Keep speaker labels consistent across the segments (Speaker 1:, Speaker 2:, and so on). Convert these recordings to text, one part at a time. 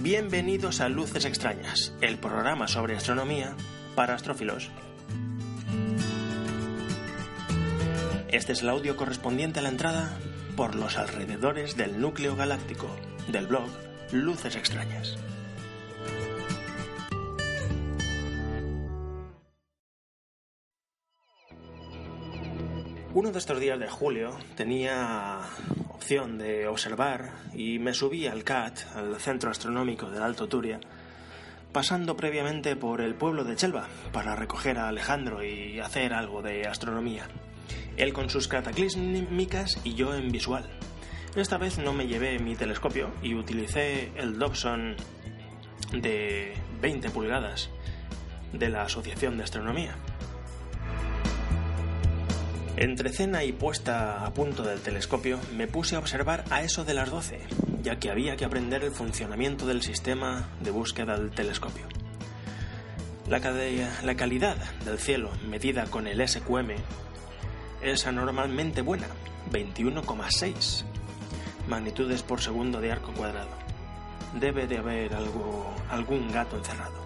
Speaker 1: Bienvenidos a Luces Extrañas, el programa sobre astronomía para astrófilos. Este es el audio correspondiente a la entrada por los alrededores del núcleo galáctico del blog Luces Extrañas. Uno de estos días de julio tenía opción de observar y me subí al CAT, al Centro Astronómico del Alto Turia, pasando previamente por el pueblo de Chelva para recoger a Alejandro y hacer algo de astronomía. Él con sus cataclísmicas y yo en visual. Esta vez no me llevé mi telescopio y utilicé el Dobson de 20 pulgadas de la Asociación de Astronomía. Entre cena y puesta a punto del telescopio me puse a observar a eso de las 12, ya que había que aprender el funcionamiento del sistema de búsqueda del telescopio. La, calidad del cielo medida con el SQM es anormalmente buena, 21,6 magnitudes por segundo de arco cuadrado. Debe de haber algo, algún gato encerrado.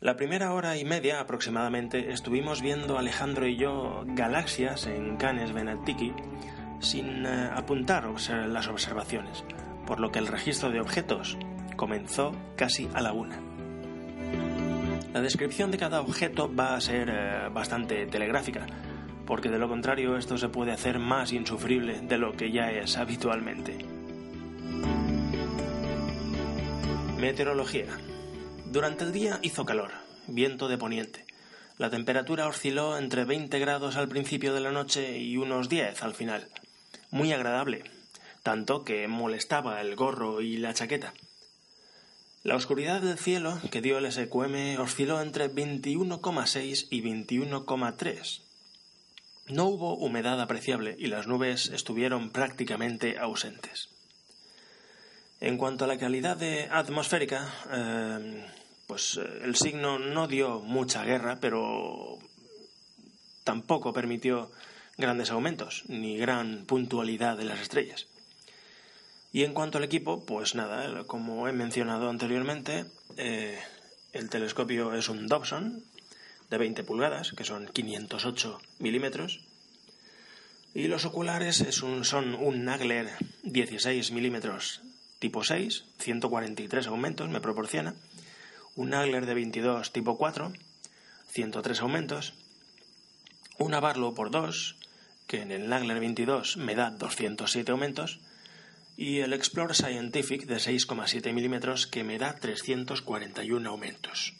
Speaker 1: La primera hora y media aproximadamente estuvimos viendo Alejandro y yo galaxias en Canes Venatiki sin eh, apuntar las observaciones, por lo que el registro de objetos comenzó casi a la una. La descripción de cada objeto va a ser eh, bastante telegráfica, porque de lo contrario esto se puede hacer más insufrible de lo que ya es habitualmente. Meteorología. Durante el día hizo calor, viento de poniente. La temperatura osciló entre 20 grados al principio de la noche y unos 10 al final. Muy agradable, tanto que molestaba el gorro y la chaqueta. La oscuridad del cielo que dio el SQM osciló entre 21,6 y 21,3 no hubo humedad apreciable y las nubes estuvieron prácticamente ausentes. En cuanto a la calidad atmosférica, eh, pues eh, el signo no dio mucha guerra, pero tampoco permitió grandes aumentos ni gran puntualidad de las estrellas. Y en cuanto al equipo, pues nada, como he mencionado anteriormente, eh, el telescopio es un Dobson de 20 pulgadas, que son 508 milímetros, y los oculares son un Nagler 16 milímetros tipo 6, 143 aumentos me proporciona, un Nagler de 22 tipo 4, 103 aumentos, una Barlow por 2, que en el Nagler 22 me da 207 aumentos, y el Explorer Scientific de 6,7 milímetros que me da 341 aumentos.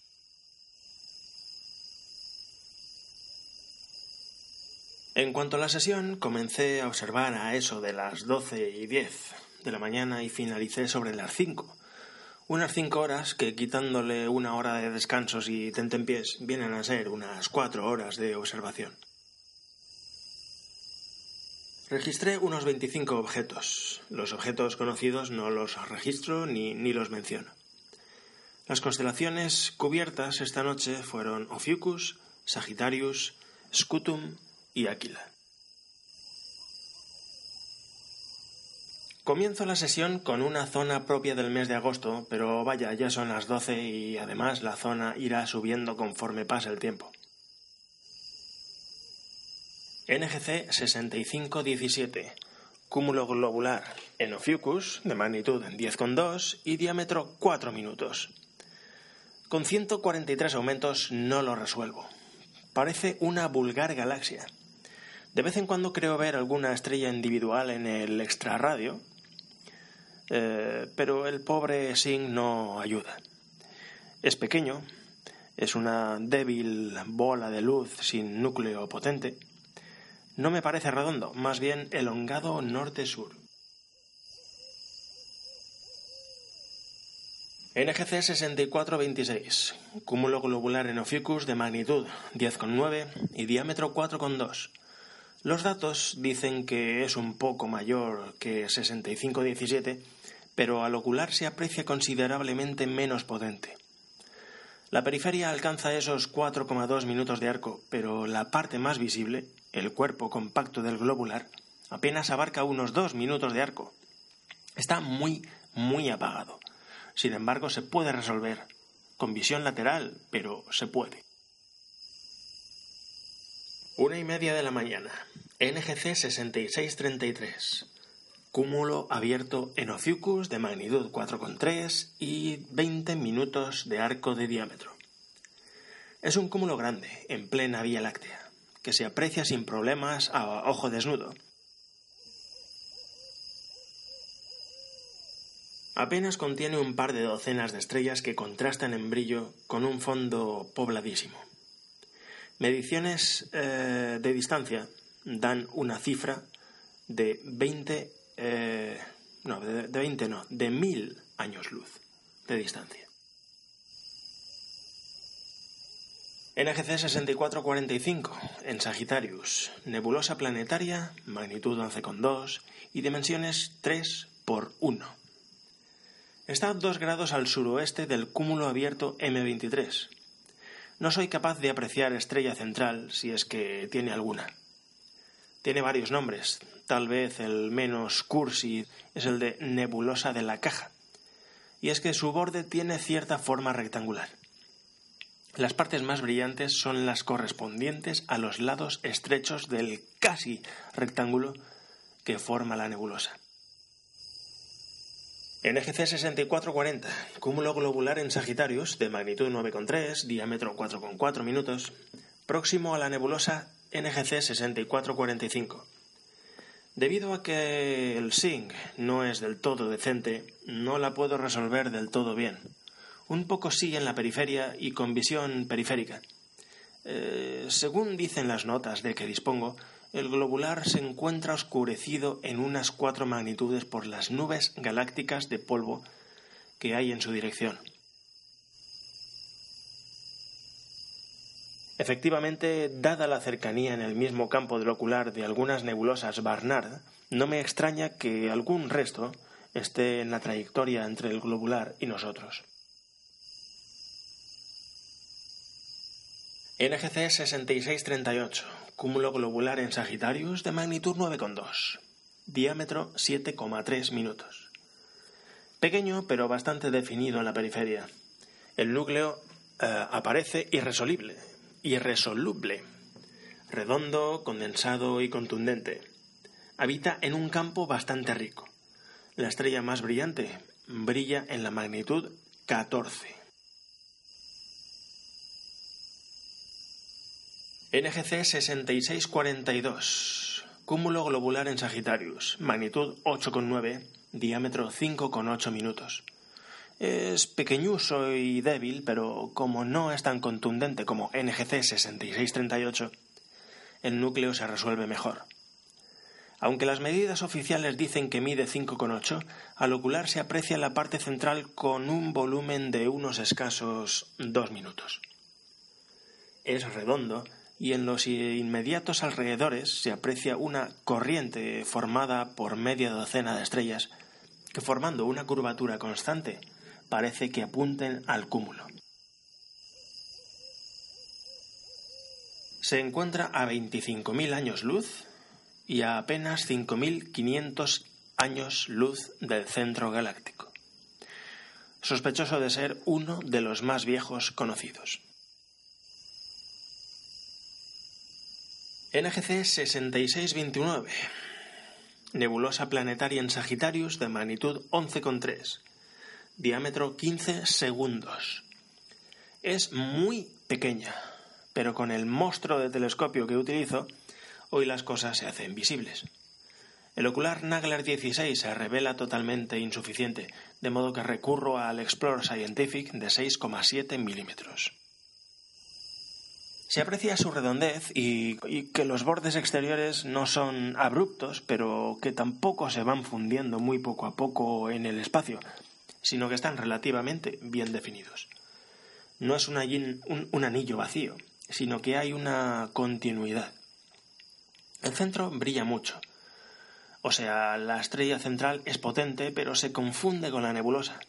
Speaker 1: En cuanto a la sesión, comencé a observar a eso de las 12 y 10 de la mañana y finalicé sobre las 5. Unas 5 horas que, quitándole una hora de descansos y tentempiés, vienen a ser unas 4 horas de observación. Registré unos 25 objetos. Los objetos conocidos no los registro ni, ni los menciono. Las constelaciones cubiertas esta noche fueron Ophiuchus, Sagittarius, Scutum, y Aquila. Comienzo la sesión con una zona propia del mes de agosto, pero vaya, ya son las 12 y además la zona irá subiendo conforme pase el tiempo. NGC 6517, cúmulo globular en de magnitud 10,2 y diámetro 4 minutos. Con 143 aumentos no lo resuelvo. Parece una vulgar galaxia. De vez en cuando creo ver alguna estrella individual en el extrarradio, eh, pero el pobre SING no ayuda. Es pequeño, es una débil bola de luz sin núcleo potente. No me parece redondo, más bien elongado norte-sur. NGC 6426, cúmulo globular en Ophiuchus de magnitud 10,9 y diámetro 4,2. Los datos dicen que es un poco mayor que 6517, pero al ocular se aprecia considerablemente menos potente. La periferia alcanza esos 4,2 minutos de arco, pero la parte más visible, el cuerpo compacto del globular, apenas abarca unos 2 minutos de arco. Está muy, muy apagado. Sin embargo, se puede resolver, con visión lateral, pero se puede. Una y media de la mañana. NGC 6633. Cúmulo abierto en Ophiuchus de magnitud 4,3 y 20 minutos de arco de diámetro. Es un cúmulo grande, en plena Vía Láctea, que se aprecia sin problemas a ojo desnudo Apenas contiene un par de docenas de estrellas que contrastan en brillo con un fondo pobladísimo. Mediciones eh, de distancia dan una cifra de 20, eh, no, de, de 20 no, de 1000 años luz de distancia. NGC 6445 en Sagittarius, nebulosa planetaria, magnitud 11,2 y dimensiones 3 por 1. Está a dos grados al suroeste del cúmulo abierto M23. No soy capaz de apreciar estrella central, si es que tiene alguna. Tiene varios nombres. Tal vez el menos cursi es el de nebulosa de la caja. Y es que su borde tiene cierta forma rectangular. Las partes más brillantes son las correspondientes a los lados estrechos del casi rectángulo que forma la nebulosa. NGC 6440, cúmulo globular en Sagitarius de magnitud 9,3, diámetro 4,4 minutos, próximo a la nebulosa NGC 6445. Debido a que el SING no es del todo decente, no la puedo resolver del todo bien. Un poco sí en la periferia y con visión periférica. Eh, según dicen las notas de que dispongo, el globular se encuentra oscurecido en unas cuatro magnitudes por las nubes galácticas de polvo que hay en su dirección. Efectivamente, dada la cercanía en el mismo campo del ocular de algunas nebulosas Barnard, no me extraña que algún resto esté en la trayectoria entre el globular y nosotros. NGC 6638, cúmulo globular en Sagitarius de magnitud 9,2, diámetro 7,3 minutos. Pequeño pero bastante definido en la periferia. El núcleo eh, aparece irresoluble, irresoluble, redondo, condensado y contundente. Habita en un campo bastante rico. La estrella más brillante brilla en la magnitud 14 NGC 6642. Cúmulo globular en Sagitarius. Magnitud 8,9. Diámetro 5,8 minutos. Es pequeñuso y débil, pero como no es tan contundente como NGC 6638, el núcleo se resuelve mejor. Aunque las medidas oficiales dicen que mide 5,8, al ocular se aprecia la parte central con un volumen de unos escasos 2 minutos. Es redondo y en los inmediatos alrededores se aprecia una corriente formada por media docena de estrellas que formando una curvatura constante parece que apunten al cúmulo. Se encuentra a 25.000 años luz y a apenas 5.500 años luz del centro galáctico, sospechoso de ser uno de los más viejos conocidos. NGC 6629. Nebulosa planetaria en Sagitarius de magnitud 11,3. Diámetro 15 segundos. Es muy pequeña, pero con el monstruo de telescopio que utilizo, hoy las cosas se hacen visibles. El ocular Nagler 16 se revela totalmente insuficiente, de modo que recurro al Explorer Scientific de 6,7 milímetros. Se aprecia su redondez y, que los bordes exteriores no son abruptos, pero que tampoco se van fundiendo muy poco a poco en el espacio, sino que están relativamente bien definidos. No es un, anillo vacío, sino que hay una continuidad. El centro brilla mucho. O sea, la estrella central es potente, pero se confunde con la nebulosa.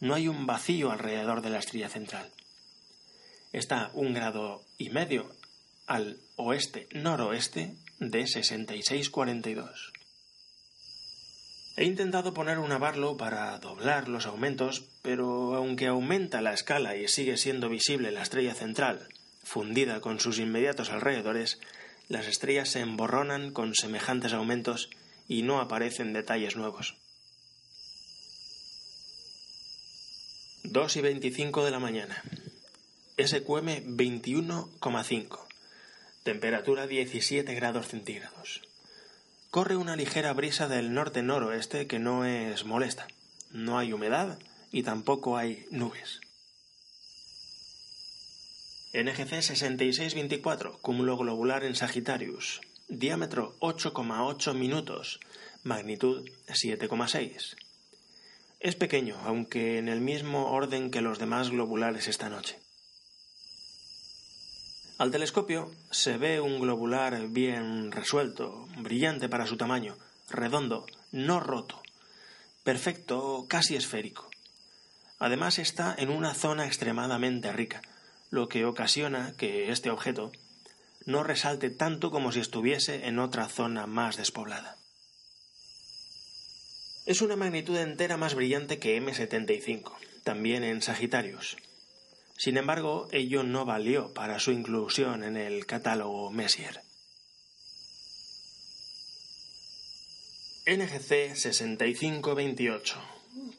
Speaker 1: No hay un vacío alrededor de la estrella central está un grado y medio al oeste-noroeste de 6642. He intentado poner una Barlow para doblar los aumentos, pero aunque aumenta la escala y sigue siendo visible la estrella central, fundida con sus inmediatos alrededores, las estrellas se emborronan con semejantes aumentos y no aparecen detalles nuevos. 2 y 25 de la mañana. SQM 21,5. Temperatura 17 grados centígrados. Corre una ligera brisa del norte-noroeste que no es molesta. No hay humedad y tampoco hay nubes. NGC 6624, cúmulo globular en Sagittarius. Diámetro 8,8 minutos. Magnitud 7,6. Es pequeño, aunque en el mismo orden que los demás globulares esta noche. Al telescopio se ve un globular bien resuelto, brillante para su tamaño, redondo, no roto, perfecto, casi esférico. Además está en una zona extremadamente rica, lo que ocasiona que este objeto no resalte tanto como si estuviese en otra zona más despoblada. Es una magnitud entera más brillante que M75, también en Sagitarius, sin embargo, ello no valió para su inclusión en el catálogo Messier. NGC 6528,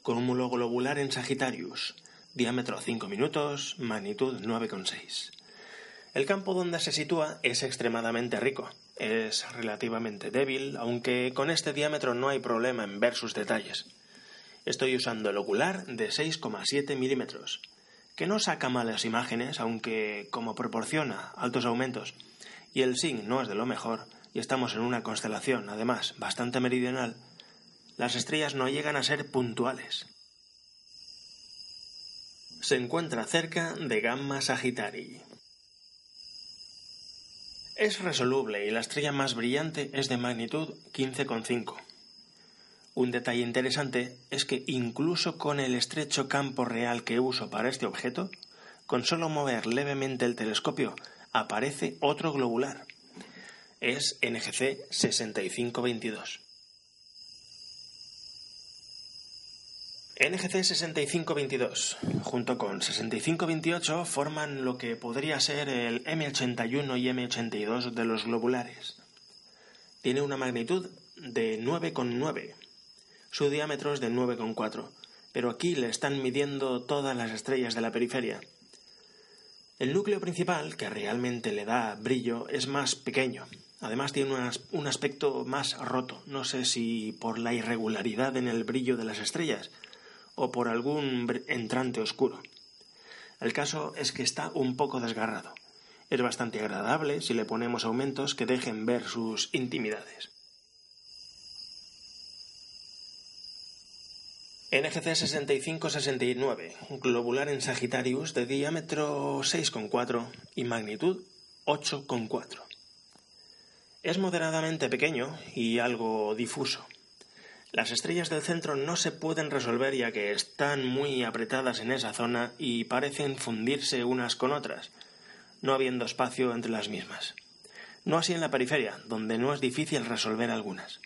Speaker 1: cúmulo globular en Sagittarius, diámetro 5 minutos, magnitud 9,6. El campo donde se sitúa es extremadamente rico, es relativamente débil, aunque con este diámetro no hay problema en ver sus detalles. Estoy usando el ocular de 6,7 milímetros, que no saca malas imágenes, aunque como proporciona altos aumentos y el SIN no es de lo mejor, y estamos en una constelación, además, bastante meridional, las estrellas no llegan a ser puntuales. Se encuentra cerca de Gamma Sagittarii. Es resoluble y la estrella más brillante es de magnitud 15,5. Un detalle interesante es que incluso con el estrecho campo real que uso para este objeto, con solo mover levemente el telescopio aparece otro globular. Es NGC 6522. NGC 6522 junto con 6528 forman lo que podría ser el M81 y M82 de los globulares. Tiene una magnitud de 9,9 su diámetro es de 9,4, pero aquí le están midiendo todas las estrellas de la periferia. El núcleo principal, que realmente le da brillo, es más pequeño. Además tiene un aspecto más roto. No sé si por la irregularidad en el brillo de las estrellas o por algún entrante oscuro. El caso es que está un poco desgarrado. Es bastante agradable si le ponemos aumentos que dejen ver sus intimidades. NGC 6569, globular en Sagittarius de diámetro 6,4 y magnitud 8,4. Es moderadamente pequeño y algo difuso. Las estrellas del centro no se pueden resolver ya que están muy apretadas en esa zona y parecen fundirse unas con otras, no habiendo espacio entre las mismas. No así en la periferia, donde no es difícil resolver algunas.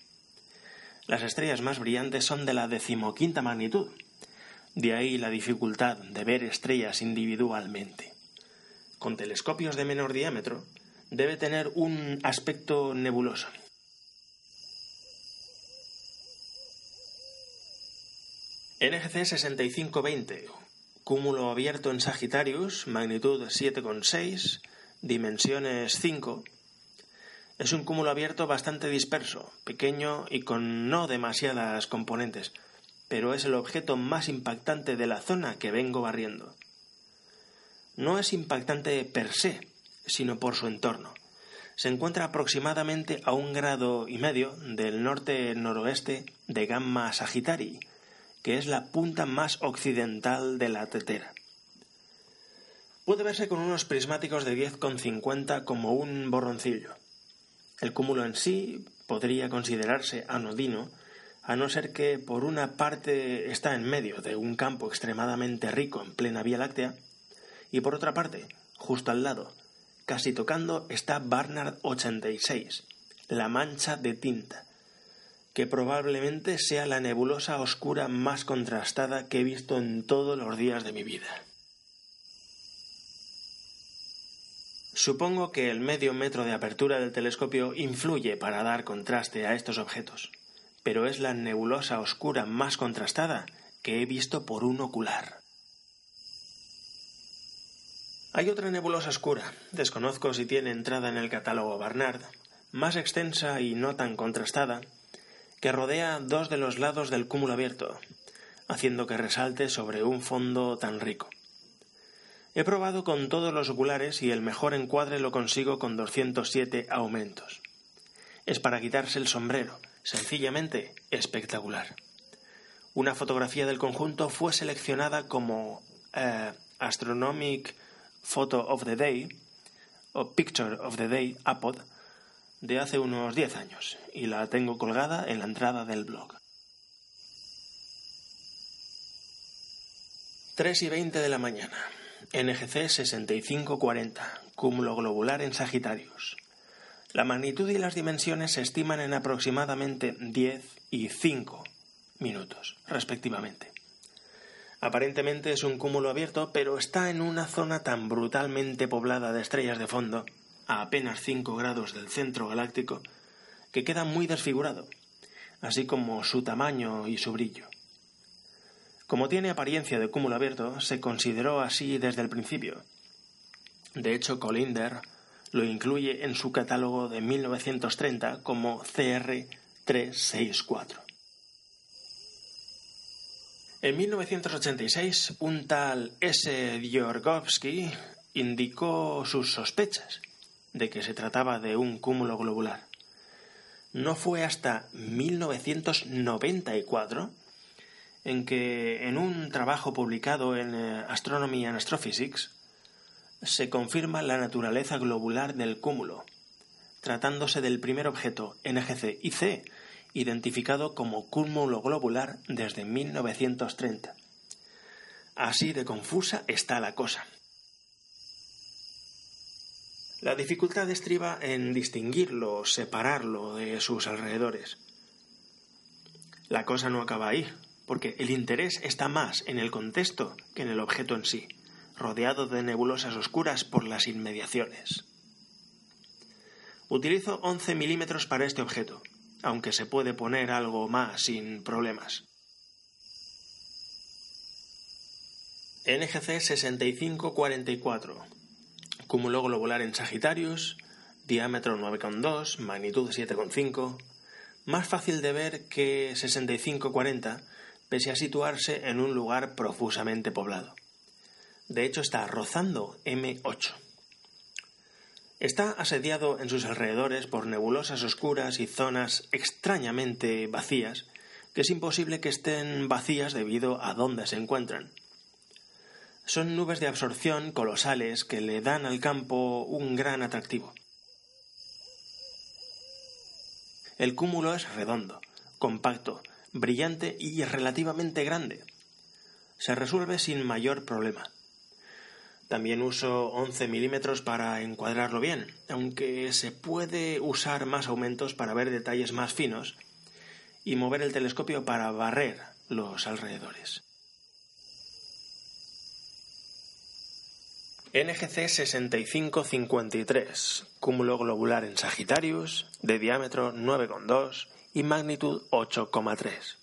Speaker 1: Las estrellas más brillantes son de la decimoquinta magnitud. De ahí la dificultad de ver estrellas individualmente. Con telescopios de menor diámetro, debe tener un aspecto nebuloso. NGC 6520, cúmulo abierto en Sagittarius, magnitud 7,6, dimensiones 5, Es un cúmulo abierto bastante disperso, pequeño y con no demasiadas componentes, pero es el objeto más impactante de la zona que vengo barriendo. No es impactante per se, sino por su entorno. Se encuentra aproximadamente a un grado y medio del norte-noroeste de Gamma Sagittarii, que es la punta más occidental de la tetera. Puede verse con unos prismáticos de 10,50 como un borroncillo. El cúmulo en sí podría considerarse anodino, a no ser que por una parte está en medio de un campo extremadamente rico en plena Vía Láctea, y por otra parte, justo al lado, casi tocando, está Barnard 86, la mancha de tinta, que probablemente sea la nebulosa oscura más contrastada que he visto en todos los días de mi vida. Supongo que el medio metro de apertura del telescopio influye para dar contraste a estos objetos, pero es la nebulosa oscura más contrastada que he visto por un ocular. Hay otra nebulosa oscura, desconozco si tiene entrada en el catálogo Barnard, más extensa y no tan contrastada, que rodea dos de los lados del cúmulo abierto, haciendo que resalte sobre un fondo tan rico. He probado con todos los oculares y el mejor encuadre lo consigo con 207 aumentos. Es para quitarse el sombrero, sencillamente espectacular. Una fotografía del conjunto fue seleccionada como eh, Astronomic Photo of the Day o Picture of the Day APOD de hace unos 10 años y la tengo colgada en la entrada del blog. 3 y 20 de la mañana. NGC 6540, cúmulo globular en Sagitarios. La magnitud y las dimensiones se estiman en aproximadamente 10 y 5 minutos, respectivamente. Aparentemente es un cúmulo abierto, pero está en una zona tan brutalmente poblada de estrellas de fondo, a apenas 5 grados del centro galáctico, que queda muy desfigurado, así como su tamaño y su brillo. Como tiene apariencia de cúmulo abierto, se consideró así desde el principio. De hecho, Colinder lo incluye en su catálogo de 1930 como CR364. En 1986, un tal S. Djorgovsky indicó sus sospechas de que se trataba de un cúmulo globular. No fue hasta 1994 en que en un trabajo publicado en eh, Astronomy and Astrophysics se confirma la naturaleza globular del cúmulo, tratándose del primer objeto NGC IC identificado como cúmulo globular desde 1930. Así de confusa está la cosa. La dificultad estriba en distinguirlo, separarlo de sus alrededores. La cosa no acaba ahí, porque el interés está más en el contexto que en el objeto en sí, rodeado de nebulosas oscuras por las inmediaciones. Utilizo 11 milímetros para este objeto, aunque se puede poner algo más sin problemas. NGC 6544, cúmulo globular en Sagitarius, diámetro 9,2, magnitud 7,5, más fácil de ver que 6540 pese a situarse en un lugar profusamente poblado. De hecho, está rozando M8. Está asediado en sus alrededores por nebulosas oscuras y zonas extrañamente vacías, que es imposible que estén vacías debido a dónde se encuentran. Son nubes de absorción colosales que le dan al campo un gran atractivo. El cúmulo es redondo, compacto, brillante y relativamente grande. Se resuelve sin mayor problema. También uso 11 milímetros para encuadrarlo bien, aunque se puede usar más aumentos para ver detalles más finos y mover el telescopio para barrer los alrededores. NGC 6553, cúmulo globular en Sagitarius, de diámetro 9,2 y magnitud 8,3.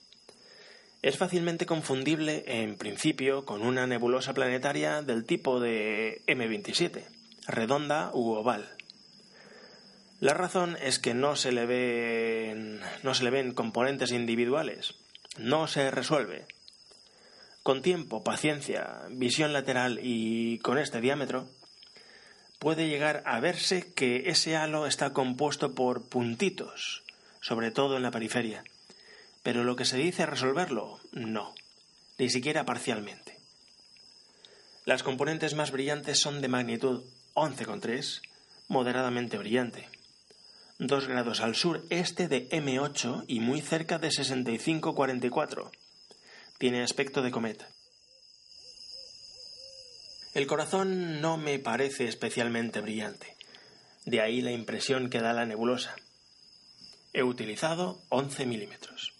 Speaker 1: Es fácilmente confundible en principio con una nebulosa planetaria del tipo de M27, redonda u oval. La razón es que no se le ven, no se le ven componentes individuales, no se resuelve. Con tiempo, paciencia, visión lateral y con este diámetro, puede llegar a verse que ese halo está compuesto por puntitos, sobre todo en la periferia. Pero lo que se dice resolverlo, no, ni siquiera parcialmente. Las componentes más brillantes son de magnitud 11,3, moderadamente brillante. Dos grados al sur este de M8 y muy cerca de 6544. Tiene aspecto de cometa. El corazón no me parece especialmente brillante. De ahí la impresión que da la nebulosa. He utilizado 11 milímetros.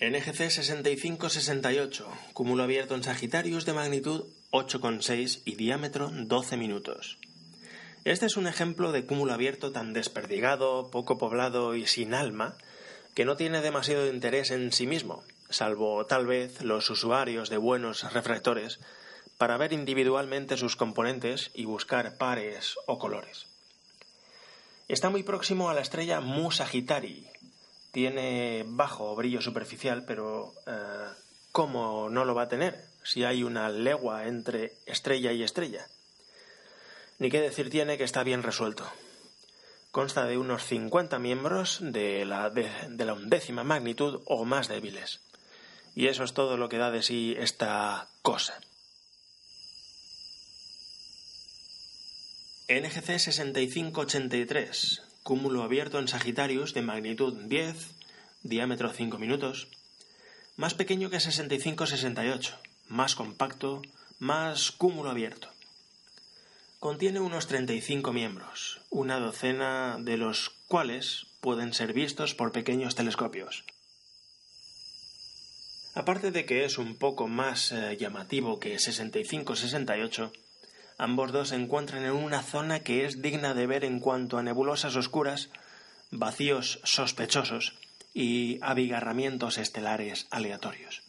Speaker 1: NGC 6568, cúmulo abierto en Sagitarius de magnitud 8,6 y diámetro 12 minutos. Este es un ejemplo de cúmulo abierto tan desperdigado, poco poblado y sin alma, que no tiene demasiado interés en sí mismo, salvo tal vez los usuarios de buenos refractores, para ver individualmente sus componentes y buscar pares o colores. Está muy próximo a la estrella Mu Sagittari. Tiene bajo brillo superficial, pero eh, ¿cómo no lo va a tener si hay una legua entre estrella y estrella? Ni qué decir tiene que está bien resuelto. Consta de unos 50 miembros de la, de, la undécima magnitud o más débiles. Y eso es todo lo que da de sí esta cosa. NGC 6583, cúmulo abierto en Sagitarius de magnitud 10, diámetro 5 minutos, más pequeño que 6568, más compacto, más cúmulo abierto. Contiene unos 35 miembros, una docena de los cuales pueden ser vistos por pequeños telescopios. Aparte de que es un poco más eh, llamativo que 65-68, ambos dos se encuentran en una zona que es digna de ver en cuanto a nebulosas oscuras, vacíos sospechosos y abigarramientos estelares aleatorios.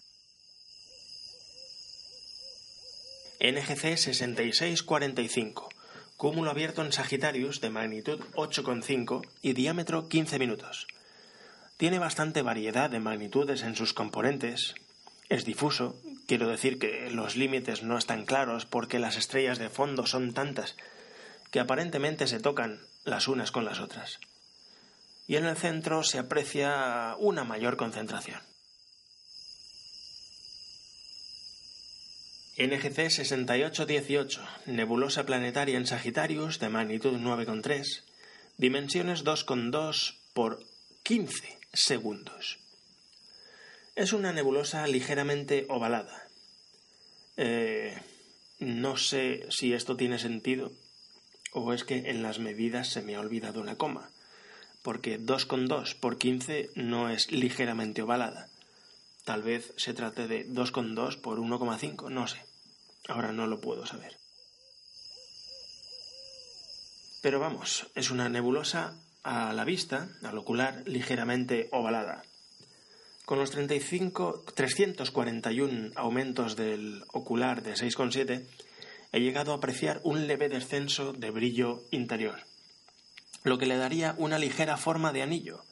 Speaker 1: NGC 6645, cúmulo abierto en Sagitarius de magnitud 8,5 y diámetro 15 minutos. Tiene bastante variedad de magnitudes en sus componentes. Es difuso, quiero decir que los límites no están claros porque las estrellas de fondo son tantas que aparentemente se tocan las unas con las otras. Y en el centro se aprecia una mayor concentración. NGC 6818, nebulosa planetaria en Sagitarius de magnitud 9,3, dimensiones 2,2 por 15 segundos. Es una nebulosa ligeramente ovalada. Eh, no sé si esto tiene sentido o es que en las medidas se me ha olvidado una coma, porque 2,2 por 15 no es ligeramente ovalada Tal vez se trate de 2,2 por 1,5, no sé. Ahora no lo puedo saber. Pero vamos, es una nebulosa a la vista, al ocular, ligeramente ovalada. Con los 35, 341 aumentos del ocular de 6,7, he llegado a apreciar un leve descenso de brillo interior, lo que le daría una ligera forma de anillo,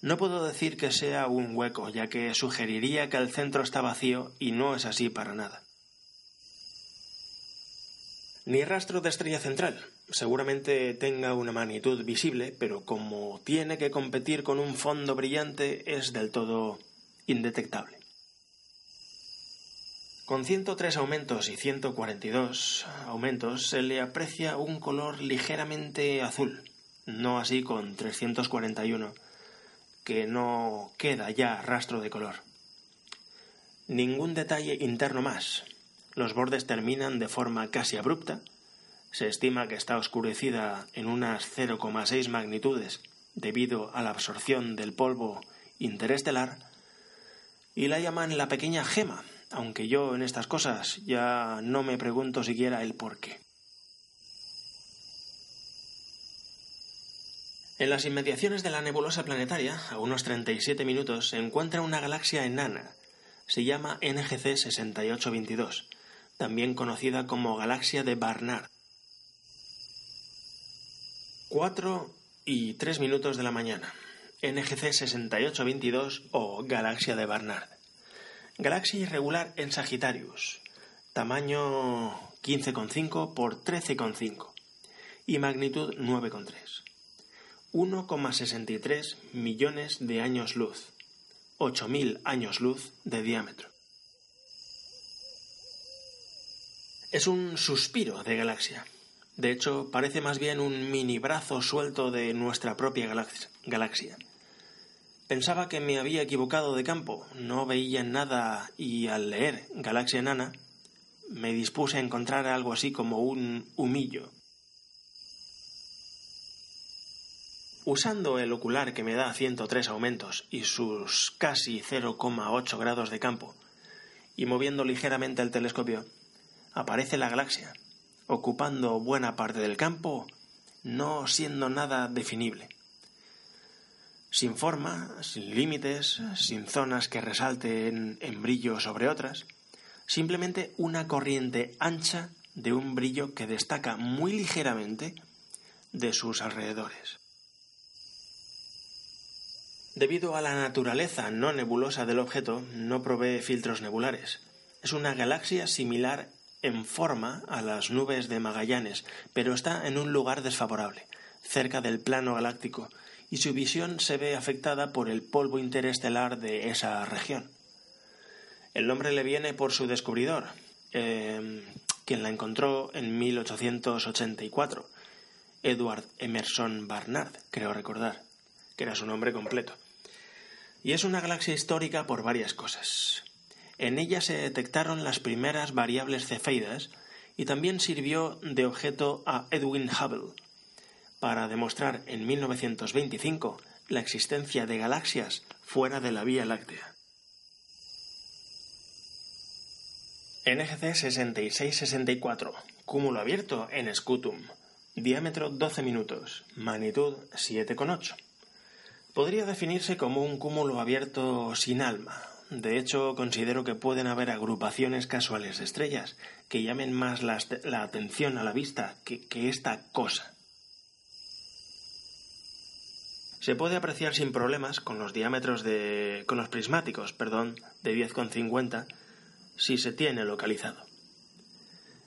Speaker 1: no puedo decir que sea un hueco, ya que sugeriría que el centro está vacío y no es así para nada. Ni rastro de estrella central. Seguramente tenga una magnitud visible, pero como tiene que competir con un fondo brillante es del todo indetectable. Con 103 aumentos y 142 aumentos se le aprecia un color ligeramente azul, no así con 341 que no queda ya rastro de color. Ningún detalle interno más. Los bordes terminan de forma casi abrupta. Se estima que está oscurecida en unas 0,6 magnitudes debido a la absorción del polvo interestelar y la llaman la pequeña gema, aunque yo en estas cosas ya no me pregunto siquiera el por qué. En las inmediaciones de la nebulosa planetaria, a unos 37 minutos, se encuentra una galaxia enana. Se llama NGC 6822, también conocida como galaxia de Barnard. 4 y 3 minutos de la mañana. NGC 6822 o Galaxia de Barnard. Galaxia irregular en Sagittarius. Tamaño 15,5 por 13,5 y magnitud 9,3. 1,63 millones de años luz. 8.000 años luz de diámetro. Es un suspiro de galaxia. De hecho, parece más bien un mini brazo suelto de nuestra propia galaxia. Pensaba que me había equivocado de campo, no veía nada y al leer Galaxia Nana me dispuse a encontrar algo así como un humillo. Usando el ocular que me da 103 aumentos y sus casi 0,8 grados de campo, y moviendo ligeramente el telescopio, aparece la galaxia, ocupando buena parte del campo, no siendo nada definible. Sin forma, sin límites, sin zonas que resalten en brillo sobre otras, simplemente una corriente ancha de un brillo que destaca muy ligeramente de sus alrededores. Debido a la naturaleza no nebulosa del objeto, no provee filtros nebulares. Es una galaxia similar en forma a las nubes de Magallanes, pero está en un lugar desfavorable, cerca del plano galáctico, y su visión se ve afectada por el polvo interestelar de esa región. El nombre le viene por su descubridor, em, quien la encontró en 1884, Edward Emerson Barnard, creo recordar, que era su nombre completo. Y es una galaxia histórica por varias cosas. En ella se detectaron las primeras variables cefeidas y también sirvió de objeto a Edwin Hubble para demostrar en 1925 la existencia de galaxias fuera de la Vía Láctea. NGC 6664, cúmulo abierto en Scutum, diámetro 12 minutos, magnitud 7,8. Podría definirse como un cúmulo abierto sin alma, de hecho, considero que pueden haber agrupaciones casuales de estrellas que llamen más la, atención a la vista que, que esta cosa. Se puede apreciar sin problemas con los diámetros de. con los prismáticos, perdón, de 10,50 si se tiene localizado.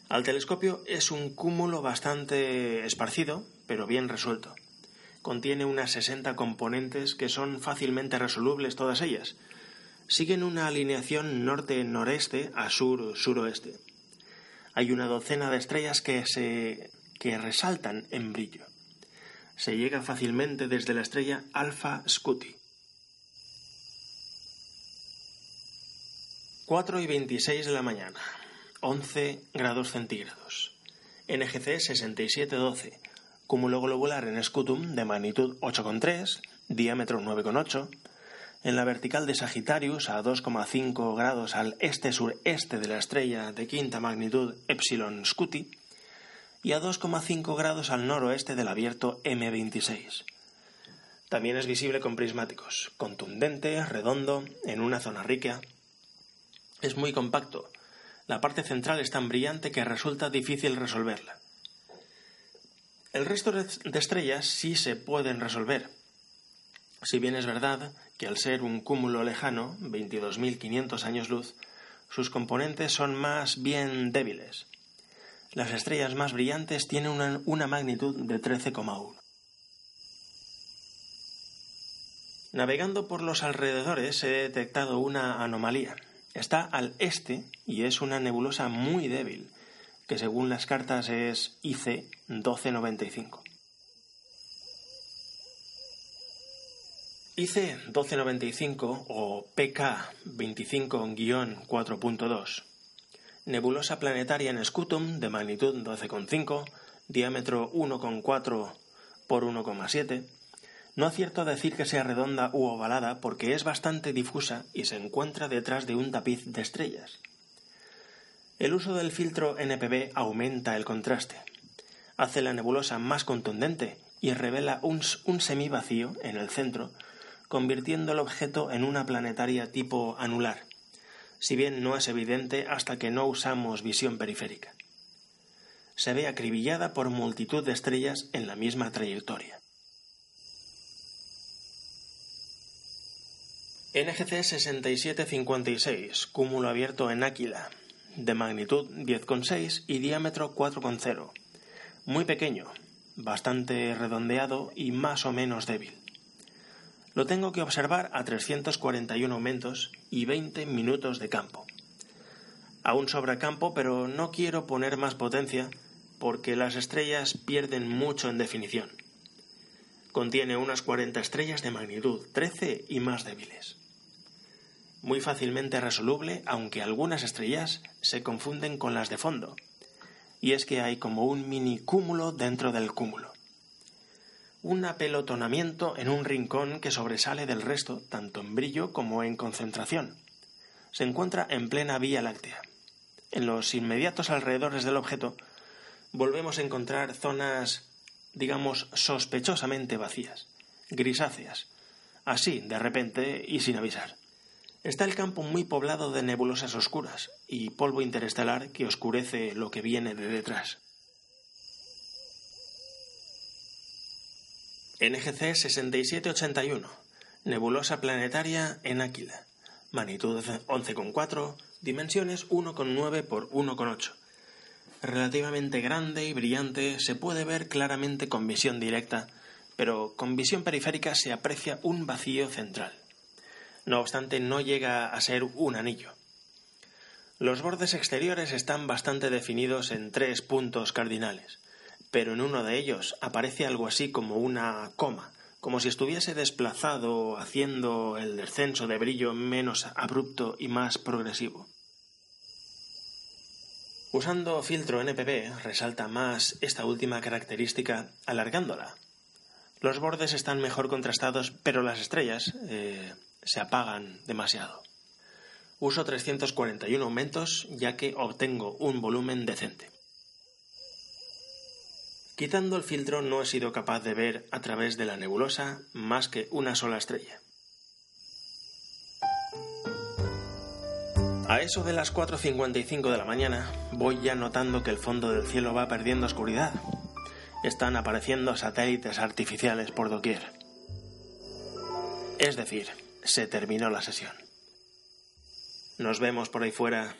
Speaker 1: Al telescopio es un cúmulo bastante esparcido, pero bien resuelto. Contiene unas 60 componentes que son fácilmente resolubles todas ellas, siguen una alineación norte-noreste a sur-suroeste. Hay una docena de estrellas que, se, que resaltan en brillo. Se llega fácilmente desde la estrella Alpha Scuti. 4 y 26 de la mañana, 11 grados centígrados. NGC 6712, cúmulo globular en Scutum de magnitud 8,3, diámetro 9,8, en la vertical de Sagitarius, a 2,5 grados al este-sureste de la estrella de quinta magnitud Epsilon Scuti, y a 2,5 grados al noroeste del abierto M26. También es visible con prismáticos, contundente, redondo, en una zona rica. Es muy compacto. La parte central es tan brillante que resulta difícil resolverla. El resto de estrellas sí se pueden resolver, si bien es verdad que al ser un cúmulo lejano, 22.500 años luz, sus componentes son más bien débiles. Las estrellas más brillantes tienen una, una magnitud de 13,1. Navegando por los alrededores he detectado una anomalía. Está al este y es una nebulosa muy débil, que según las cartas es IC 1295. IC 1295 o PK 25-4.2 Nebulosa planetaria en Scutum de magnitud 12,5, diámetro 1,4 por 1,7. No acierto a decir que sea redonda u ovalada porque es bastante difusa y se encuentra detrás de un tapiz de estrellas. El uso del filtro NPB aumenta el contraste, hace la nebulosa más contundente y revela un, un semivacío en el centro convirtiendo el objeto en una planetaria tipo anular, si bien no es evidente hasta que no usamos visión periférica. se ve acribillada por multitud de estrellas en la misma trayectoria. NGC 6756, cúmulo abierto en Áquila, de magnitud 10,6 y diámetro 4,0. Muy pequeño, bastante redondeado y más o menos débil. Lo tengo que observar a 341 aumentos y 20 minutos de campo. Aún sobra campo, pero no quiero poner más potencia porque las estrellas pierden mucho en definición. Contiene unas 40 estrellas de magnitud 13 y más débiles. Muy fácilmente resoluble, aunque algunas estrellas se confunden con las de fondo. Y es que hay como un mini cúmulo dentro del cúmulo. Un apelotonamiento en un rincón que sobresale del resto, tanto en brillo como en concentración. Se encuentra en plena Vía Láctea. En los inmediatos alrededores del objeto volvemos a encontrar zonas, digamos, sospechosamente vacías, grisáceas, así, de repente y sin avisar. Está el campo muy poblado de nebulosas oscuras y polvo interestelar que oscurece lo que viene de detrás. NGC 6781, nebulosa planetaria en Áquila, magnitud 11,4, dimensiones 1,9 por 1,8 relativamente grande y brillante, se puede ver claramente con visión directa, pero con visión periférica se aprecia un vacío central. No obstante, no llega a ser un anillo. Los bordes exteriores están bastante definidos en tres puntos cardinales, pero en uno de ellos aparece algo así como una coma, como si estuviese desplazado haciendo el descenso de brillo menos abrupto y más progresivo. Usando filtro NPB resalta más esta última característica alargándola. Los bordes están mejor contrastados, pero las estrellas eh, se apagan demasiado. Uso 341 aumentos ya que obtengo un volumen decente. Quitando el filtro no he sido capaz de ver a través de la nebulosa más que una sola estrella. A eso de las 4.55 de la mañana voy ya notando que el fondo del cielo va perdiendo oscuridad. Están apareciendo satélites artificiales por doquier. Es decir, se terminó la sesión. Nos vemos por ahí fuera